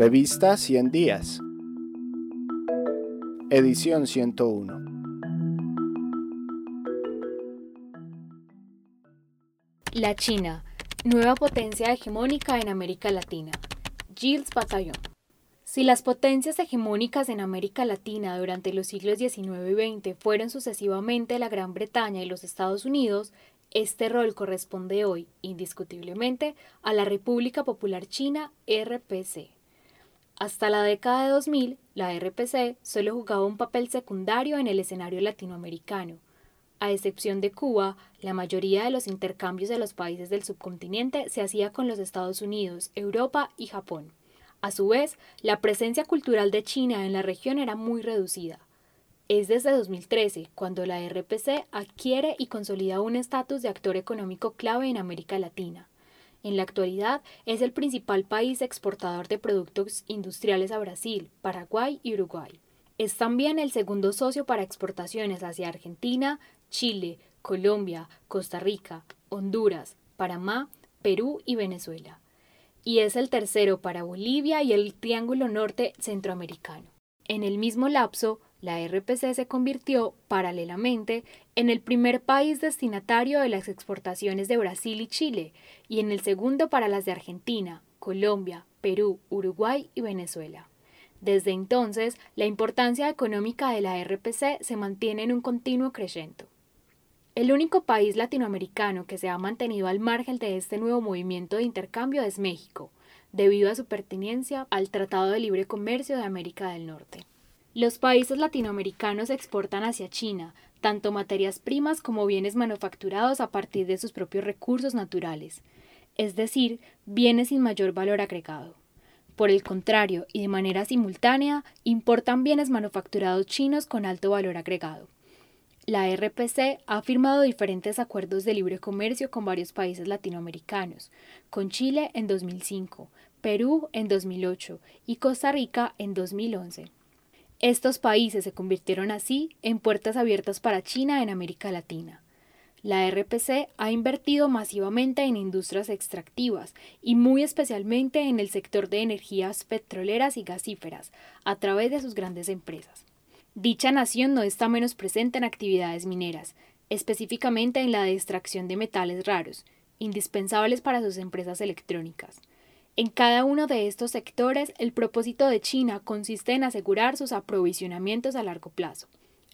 Revista 100 días. Edición 101. La China, nueva potencia hegemónica en América Latina. Gilles Bataillon. Si las potencias hegemónicas en América Latina durante los siglos XIX y XX fueron sucesivamente la Gran Bretaña y los Estados Unidos, este rol corresponde hoy, indiscutiblemente, a la República Popular China, RPC. Hasta la década de 2000, la RPC solo jugaba un papel secundario en el escenario latinoamericano. A excepción de Cuba, la mayoría de los intercambios de los países del subcontinente se hacía con los Estados Unidos, Europa y Japón. A su vez, la presencia cultural de China en la región era muy reducida. Es desde 2013 cuando la RPC adquiere y consolida un estatus de actor económico clave en América Latina. En la actualidad es el principal país exportador de productos industriales a Brasil, Paraguay y Uruguay. Es también el segundo socio para exportaciones hacia Argentina, Chile, Colombia, Costa Rica, Honduras, Panamá, Perú y Venezuela y es el tercero para Bolivia y el Triángulo Norte Centroamericano. En el mismo lapso, la RPC se convirtió, paralelamente, en el primer país destinatario de las exportaciones de Brasil y Chile, y en el segundo para las de Argentina, Colombia, Perú, Uruguay y Venezuela. Desde entonces, la importancia económica de la RPC se mantiene en un continuo crecimiento. El único país latinoamericano que se ha mantenido al margen de este nuevo movimiento de intercambio es México, debido a su pertenencia al Tratado de Libre Comercio de América del Norte. Los países latinoamericanos exportan hacia China tanto materias primas como bienes manufacturados a partir de sus propios recursos naturales, es decir, bienes sin mayor valor agregado. Por el contrario, y de manera simultánea, importan bienes manufacturados chinos con alto valor agregado. La RPC ha firmado diferentes acuerdos de libre comercio con varios países latinoamericanos, con Chile en 2005, Perú en 2008 y Costa Rica en 2011. Estos países se convirtieron así en puertas abiertas para China en América Latina. La RPC ha invertido masivamente en industrias extractivas y muy especialmente en el sector de energías petroleras y gasíferas a través de sus grandes empresas. Dicha nación no está menos presente en actividades mineras, específicamente en la de extracción de metales raros, indispensables para sus empresas electrónicas. En cada uno de estos sectores, el propósito de China consiste en asegurar sus aprovisionamientos a largo plazo.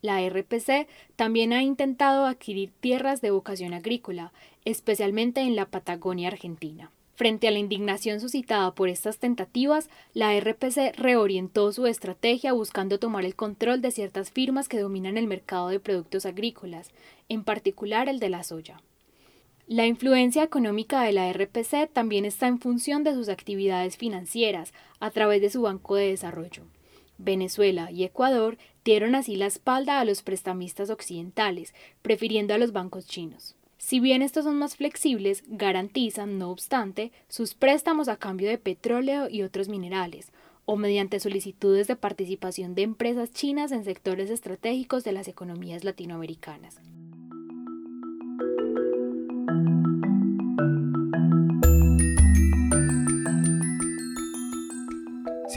La RPC también ha intentado adquirir tierras de vocación agrícola, especialmente en la Patagonia argentina. Frente a la indignación suscitada por estas tentativas, la RPC reorientó su estrategia buscando tomar el control de ciertas firmas que dominan el mercado de productos agrícolas, en particular el de la soya. La influencia económica de la RPC también está en función de sus actividades financieras a través de su Banco de Desarrollo. Venezuela y Ecuador dieron así la espalda a los prestamistas occidentales, prefiriendo a los bancos chinos. Si bien estos son más flexibles, garantizan, no obstante, sus préstamos a cambio de petróleo y otros minerales, o mediante solicitudes de participación de empresas chinas en sectores estratégicos de las economías latinoamericanas.